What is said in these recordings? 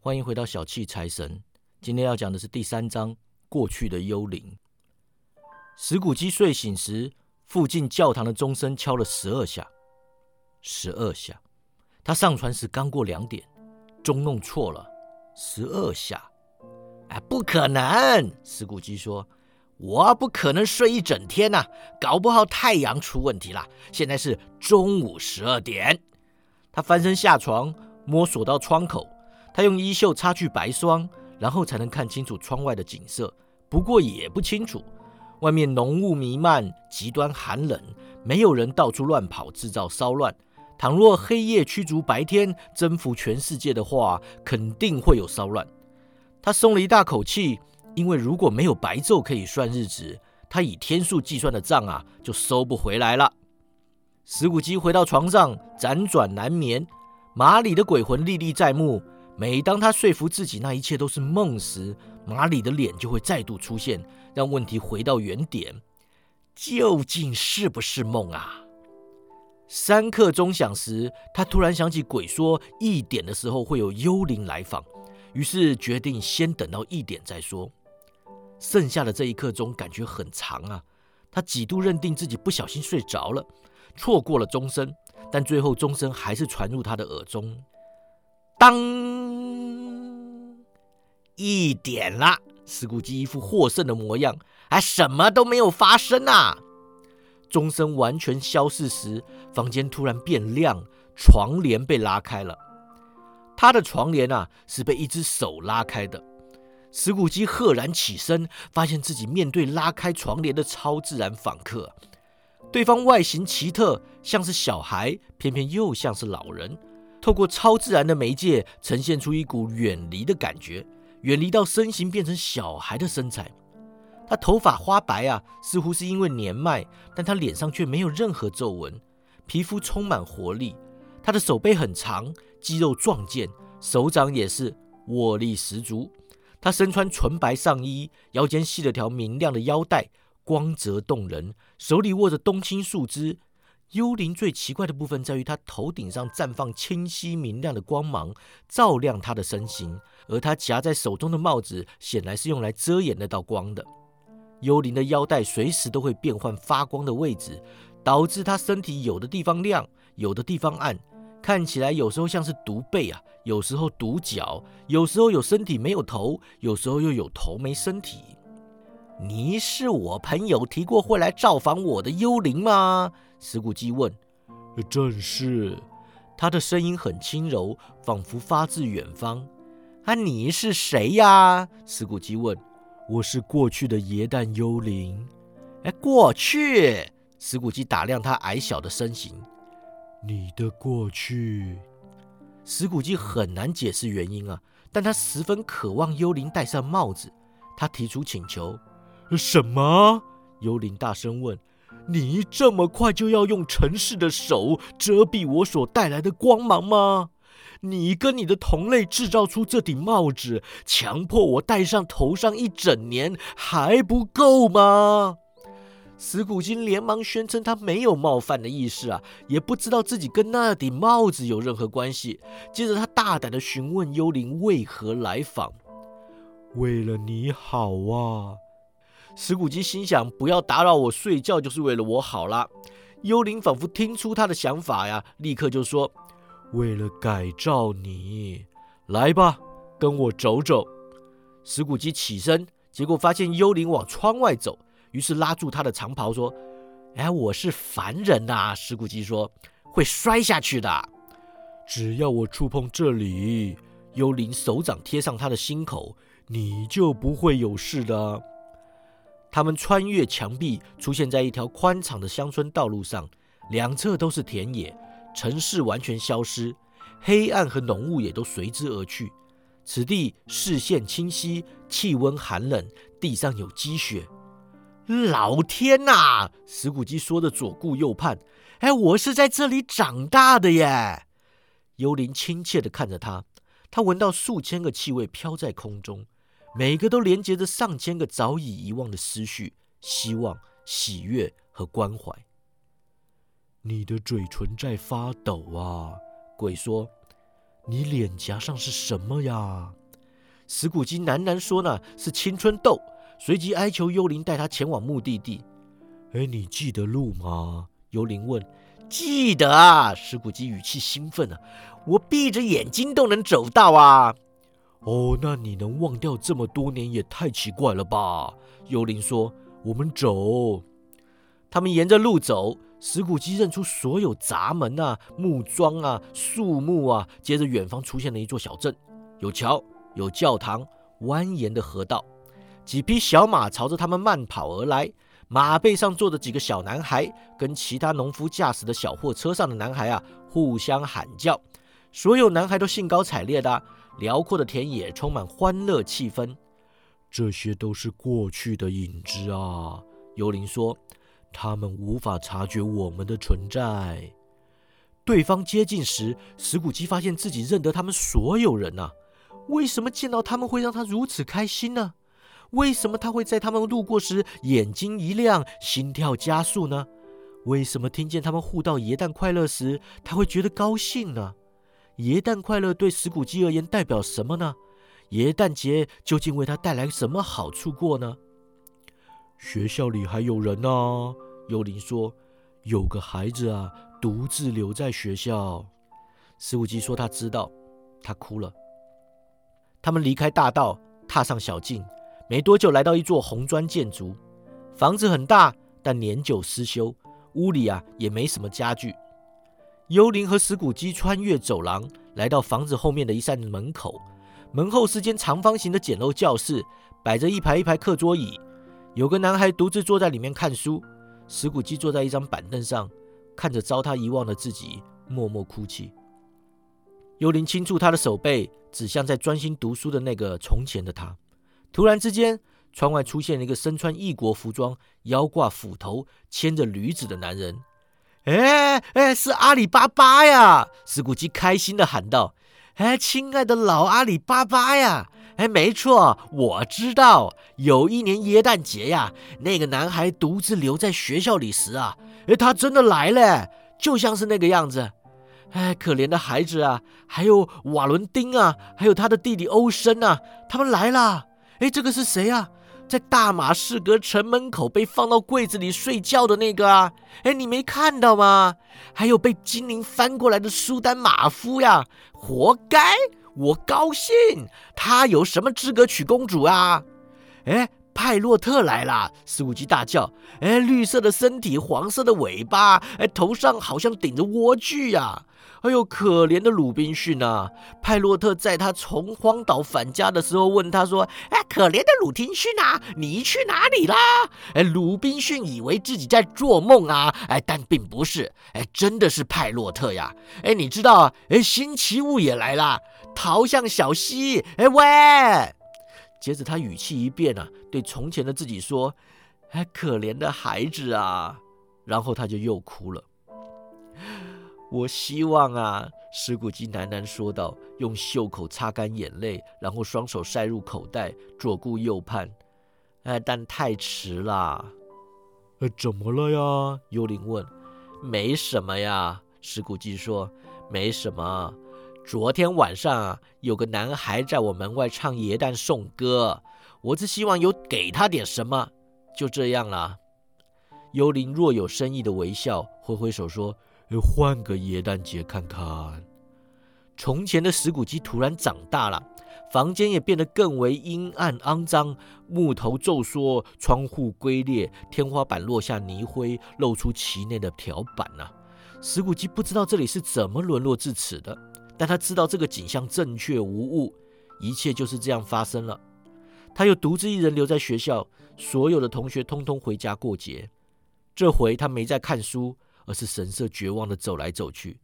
欢迎回到小气财神。今天要讲的是第三章过去的幽灵。石谷基睡醒时，附近教堂的钟声敲了十二下，十二下。他上船时刚过两点，钟弄错了，十二下。哎，不可能！石谷基说：“我不可能睡一整天呐，搞不好太阳出问题了。现在是中午十二点。”他翻身下床，摸索到窗口。他用衣袖擦去白霜，然后才能看清楚窗外的景色。不过也不清楚，外面浓雾弥漫，极端寒冷，没有人到处乱跑制造骚乱。倘若黑夜驱逐白天，征服全世界的话，肯定会有骚乱。他松了一大口气，因为如果没有白昼可以算日子，他以天数计算的账啊，就收不回来了。石谷基回到床上，辗转难眠。马里的鬼魂历历在目。每当他说服自己那一切都是梦时，马里的脸就会再度出现，让问题回到原点：究竟是不是梦啊？三刻钟响时，他突然想起鬼说一点的时候会有幽灵来访，于是决定先等到一点再说。剩下的这一刻钟感觉很长啊，他几度认定自己不小心睡着了，错过了钟声，但最后钟声还是传入他的耳中。当一点啦，石谷基一副获胜的模样，还什么都没有发生啊！钟声完全消逝时，房间突然变亮，床帘被拉开了。他的床帘啊，是被一只手拉开的。石谷基赫然起身，发现自己面对拉开床帘的超自然访客。对方外形奇特，像是小孩，偏偏又像是老人。透过超自然的媒介，呈现出一股远离的感觉，远离到身形变成小孩的身材。他头发花白啊，似乎是因为年迈，但他脸上却没有任何皱纹，皮肤充满活力。他的手背很长，肌肉壮健，手掌也是握力十足。他身穿纯白上衣，腰间系了条明亮的腰带，光泽动人，手里握着冬青树枝。幽灵最奇怪的部分在于，他头顶上绽放清晰明亮的光芒，照亮他的身形，而他夹在手中的帽子显然是用来遮掩那道光的。幽灵的腰带随时都会变换发光的位置，导致他身体有的地方亮，有的地方暗，看起来有时候像是独背啊，有时候独脚，有时候有身体没有头，有时候又有头没身体。你是我朋友提过会来造访我的幽灵吗？石谷基问。正是。他的声音很轻柔，仿佛发自远方。啊，你是谁呀？石谷基问。我是过去的耶诞幽灵。哎，过去。石谷基打量他矮小的身形。你的过去。石谷基很难解释原因啊，但他十分渴望幽灵戴上帽子。他提出请求。什么？幽灵大声问：“你这么快就要用尘世的手遮蔽我所带来的光芒吗？你跟你的同类制造出这顶帽子，强迫我戴上头上一整年还不够吗？”石谷精连忙宣称他没有冒犯的意思啊，也不知道自己跟那顶帽子有任何关系。接着他大胆地询问幽灵为何来访：“为了你好啊。”石谷基心想：“不要打扰我睡觉，就是为了我好啦。”幽灵仿佛听出他的想法呀，立刻就说：“为了改造你，来吧，跟我走走。”石谷基起身，结果发现幽灵往窗外走，于是拉住他的长袍说：“哎，我是凡人呐。”石谷基说：“会摔下去的。”只要我触碰这里，幽灵手掌贴上他的心口，你就不会有事的。他们穿越墙壁，出现在一条宽敞的乡村道路上，两侧都是田野，城市完全消失，黑暗和浓雾也都随之而去。此地视线清晰，气温寒冷，地上有积雪。老天呐！石谷基说的左顾右盼，哎，我是在这里长大的耶！幽灵亲切地看着他，他闻到数千个气味飘在空中。每个都连接着上千个早已遗忘的思绪、希望、喜悦和关怀。你的嘴唇在发抖啊，鬼说。你脸颊上是什么呀？”石谷鸡喃喃说：“呢，是青春痘。”随即哀求幽灵带他前往目的地。哎，你记得路吗？幽灵问。记得啊，石谷鸡语气兴奋啊，我闭着眼睛都能走到啊。哦，那你能忘掉这么多年也太奇怪了吧？幽灵说。我们走。他们沿着路走，石谷鸡认出所有闸门啊、木桩啊、树木啊。接着，远方出现了一座小镇，有桥，有教堂，蜿蜒的河道。几匹小马朝着他们慢跑而来，马背上坐着几个小男孩，跟其他农夫驾驶的小货车上的男孩啊互相喊叫。所有男孩都兴高采烈的，辽阔的田野充满欢乐气氛。这些都是过去的影子啊，幽灵说，他们无法察觉我们的存在。对方接近时，石谷鸡发现自己认得他们所有人呐。为什么见到他们会让他如此开心呢？为什么他会在他们路过时眼睛一亮，心跳加速呢？为什么听见他们互道“耶诞快乐”时，他会觉得高兴呢？“耶诞快乐”对石谷鸡而言代表什么呢？耶诞节究竟为他带来什么好处过呢？学校里还有人呢。幽灵说：“有个孩子啊，独自留在学校。”石谷鸡说：“他知道。”他哭了。他们离开大道，踏上小径。没多久，来到一座红砖建筑，房子很大，但年久失修，屋里啊也没什么家具。幽灵和石谷鸡穿越走廊，来到房子后面的一扇门口，门后是间长方形的简陋教室，摆着一排一排课桌椅，有个男孩独自坐在里面看书。石谷鸡坐在一张板凳上，看着遭他遗忘的自己，默默哭泣。幽灵轻触他的手背，指向在专心读书的那个从前的他。突然之间，窗外出现了一个身穿异国服装、腰挂斧头、牵着驴子的男人。哎哎，是阿里巴巴呀！石谷鸡开心地喊道：“哎，亲爱的老阿里巴巴呀！哎，没错，我知道，有一年耶诞节呀，那个男孩独自留在学校里时啊，哎，他真的来了，就像是那个样子。哎，可怜的孩子啊，还有瓦伦丁啊，还有他的弟弟欧森啊，他们来了。”哎，这个是谁啊？在大马士革城门口被放到柜子里睡觉的那个啊？哎，你没看到吗？还有被精灵翻过来的苏丹马夫呀！活该！我高兴。他有什么资格娶公主啊？哎，派洛特来了！斯古基大叫。哎，绿色的身体，黄色的尾巴，哎，头上好像顶着莴苣呀！哎呦，可怜的鲁滨逊啊！派洛特在他从荒岛返家的时候问他说：“哎，可怜的鲁滨逊啊，你去哪里啦？”哎，鲁滨逊以为自己在做梦啊！哎，但并不是，哎，真的是派洛特呀！哎，你知道，哎，新奇物也来了，逃向小溪！哎喂！接着他语气一变啊，对从前的自己说：“哎，可怜的孩子啊！”然后他就又哭了。我希望啊，石谷鸡喃喃说道，用袖口擦干眼泪，然后双手塞入口袋，左顾右盼。哎，但太迟了。呃，怎么了呀？幽灵问。没什么呀，石谷鸡说。没什么。昨天晚上啊，有个男孩在我门外唱耶诞颂歌，我只希望有给他点什么，就这样了。幽灵若有深意的微笑，挥挥手说。换个耶诞节看看。从前的石谷鸡突然长大了，房间也变得更为阴暗肮脏，木头皱缩，窗户龟裂，天花板落下泥灰，露出其内的条板呐。石谷鸡不知道这里是怎么沦落至此的，但他知道这个景象正确无误，一切就是这样发生了。他又独自一人留在学校，所有的同学通通回家过节。这回他没在看书。而是神色绝望的走来走去。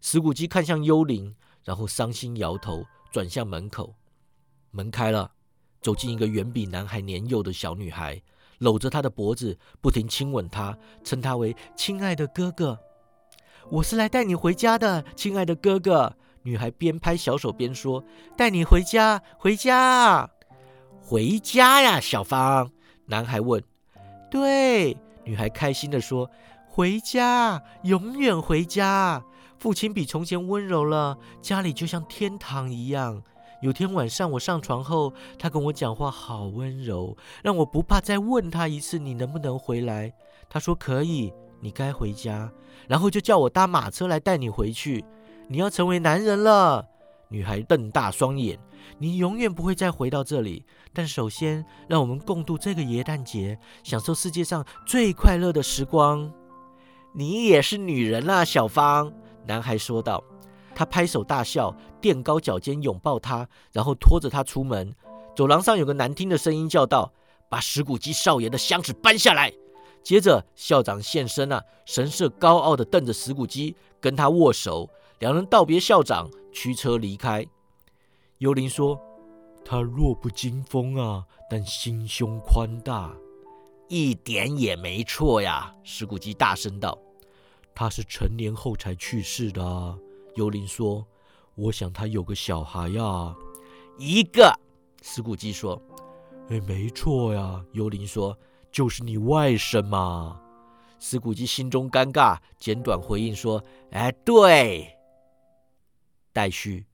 石谷鸡看向幽灵，然后伤心摇头，转向门口。门开了，走进一个远比男孩年幼的小女孩，搂着他的脖子，不停亲吻他，称他为亲爱的哥哥。我是来带你回家的，亲爱的哥哥。女孩边拍小手边说：“带你回家，回家，回家呀，小芳。”男孩问：“对。”女孩开心地说。回家，永远回家。父亲比从前温柔了，家里就像天堂一样。有天晚上我上床后，他跟我讲话好温柔，让我不怕再问他一次：你能不能回来？他说可以，你该回家。然后就叫我搭马车来带你回去。你要成为男人了。女孩瞪大双眼，你永远不会再回到这里。但首先，让我们共度这个耶诞节，享受世界上最快乐的时光。你也是女人啊，小芳。男孩说道。他拍手大笑，垫高脚尖拥抱她，然后拖着她出门。走廊上有个难听的声音叫道：“把石谷基少爷的箱子搬下来。”接着校长现身了，神色高傲地瞪着石谷基，跟他握手。两人道别校长，驱车离开。幽灵说：“他弱不禁风啊，但心胸宽大，一点也没错呀。”石谷基大声道：“他是成年后才去世的。”幽灵说：“我想他有个小孩呀，一个。”石谷基说：“哎，没错呀。”幽灵说：“就是你外甥嘛。”石谷基心中尴尬，简短回应说：“哎，对。”待续。